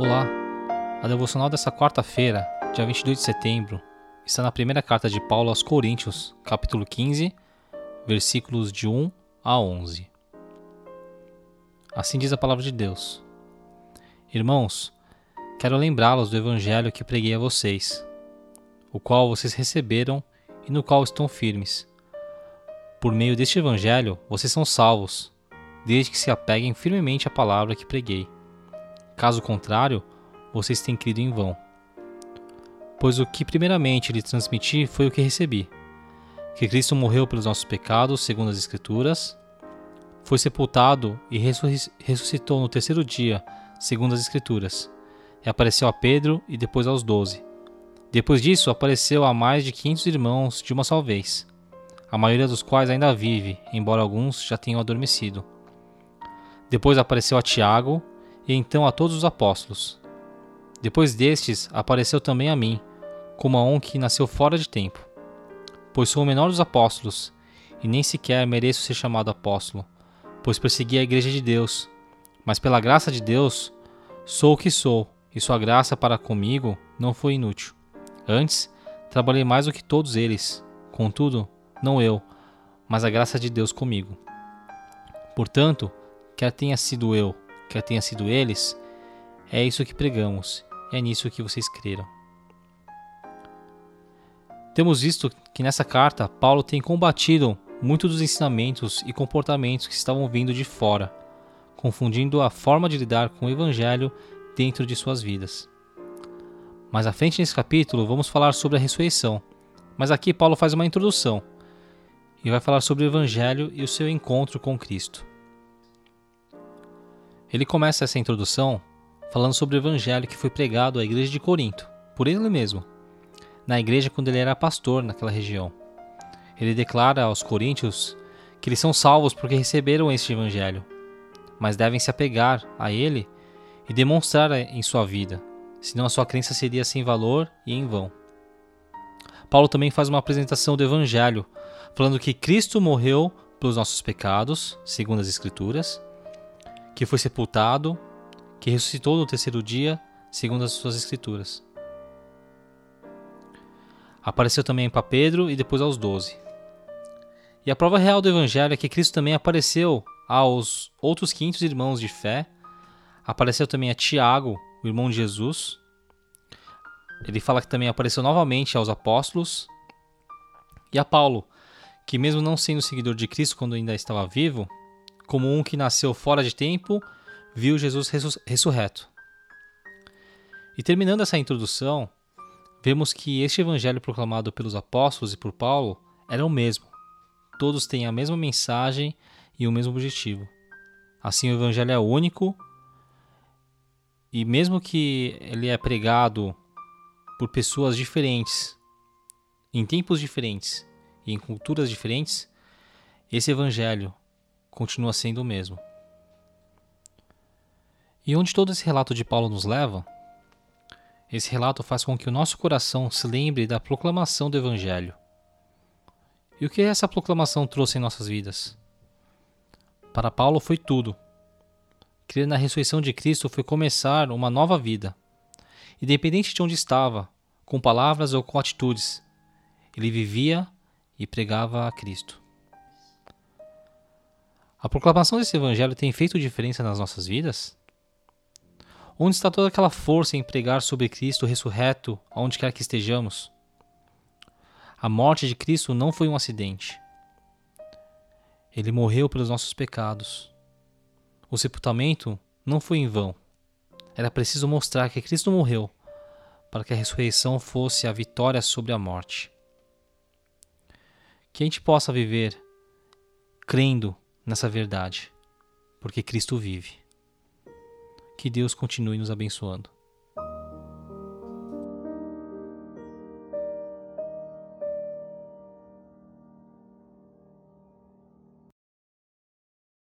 Olá! A devocional dessa quarta-feira, dia 22 de setembro, está na primeira carta de Paulo aos Coríntios, capítulo 15, versículos de 1 a 11. Assim diz a palavra de Deus. Irmãos, quero lembrá-los do evangelho que preguei a vocês, o qual vocês receberam e no qual estão firmes. Por meio deste evangelho, vocês são salvos, desde que se apeguem firmemente à palavra que preguei Caso contrário, vocês têm crido em vão. Pois o que primeiramente lhe transmiti foi o que recebi: que Cristo morreu pelos nossos pecados, segundo as Escrituras, foi sepultado e ressuscitou no terceiro dia, segundo as Escrituras, e apareceu a Pedro e depois aos doze. Depois disso, apareceu a mais de quinhentos irmãos de uma só vez, a maioria dos quais ainda vive, embora alguns já tenham adormecido. Depois apareceu a Tiago, e então a todos os apóstolos. Depois destes, apareceu também a mim, como a um que nasceu fora de tempo. Pois sou o menor dos apóstolos, e nem sequer mereço ser chamado apóstolo, pois persegui a igreja de Deus. Mas pela graça de Deus, sou o que sou, e sua graça para comigo não foi inútil. Antes, trabalhei mais do que todos eles. Contudo, não eu, mas a graça de Deus comigo. Portanto, quer tenha sido eu, quer tenha sido eles, é isso que pregamos, é nisso que vocês creram. Temos visto que nessa carta Paulo tem combatido muitos dos ensinamentos e comportamentos que estavam vindo de fora, confundindo a forma de lidar com o evangelho dentro de suas vidas. Mais à frente nesse capítulo vamos falar sobre a ressurreição, mas aqui Paulo faz uma introdução e vai falar sobre o evangelho e o seu encontro com Cristo. Ele começa essa introdução falando sobre o evangelho que foi pregado à igreja de Corinto, por ele mesmo, na igreja quando ele era pastor naquela região. Ele declara aos coríntios que eles são salvos porque receberam este evangelho, mas devem se apegar a ele e demonstrar em sua vida, senão a sua crença seria sem valor e em vão. Paulo também faz uma apresentação do evangelho, falando que Cristo morreu pelos nossos pecados, segundo as escrituras, que foi sepultado, que ressuscitou no terceiro dia, segundo as suas escrituras. Apareceu também para Pedro e depois aos doze. E a prova real do Evangelho é que Cristo também apareceu aos outros quintos irmãos de fé, apareceu também a Tiago, o irmão de Jesus. Ele fala que também apareceu novamente aos apóstolos e a Paulo, que mesmo não sendo seguidor de Cristo quando ainda estava vivo, como um que nasceu fora de tempo, viu Jesus ressurreto. E terminando essa introdução, vemos que este evangelho proclamado pelos apóstolos e por Paulo era o mesmo. Todos têm a mesma mensagem e o mesmo objetivo. Assim, o evangelho é único e mesmo que ele é pregado por pessoas diferentes, em tempos diferentes e em culturas diferentes, esse evangelho continua sendo o mesmo. E onde todo esse relato de Paulo nos leva? Esse relato faz com que o nosso coração se lembre da proclamação do Evangelho. E o que essa proclamação trouxe em nossas vidas? Para Paulo foi tudo. Crer na ressurreição de Cristo foi começar uma nova vida. Independente de onde estava, com palavras ou com atitudes, ele vivia e pregava a Cristo. A proclamação desse evangelho tem feito diferença nas nossas vidas? Onde está toda aquela força em pregar sobre Cristo ressurreto, aonde quer que estejamos? A morte de Cristo não foi um acidente. Ele morreu pelos nossos pecados. O sepultamento não foi em vão. Era preciso mostrar que Cristo morreu para que a ressurreição fosse a vitória sobre a morte. Que a gente possa viver crendo nessa verdade, porque Cristo vive. Que Deus continue nos abençoando.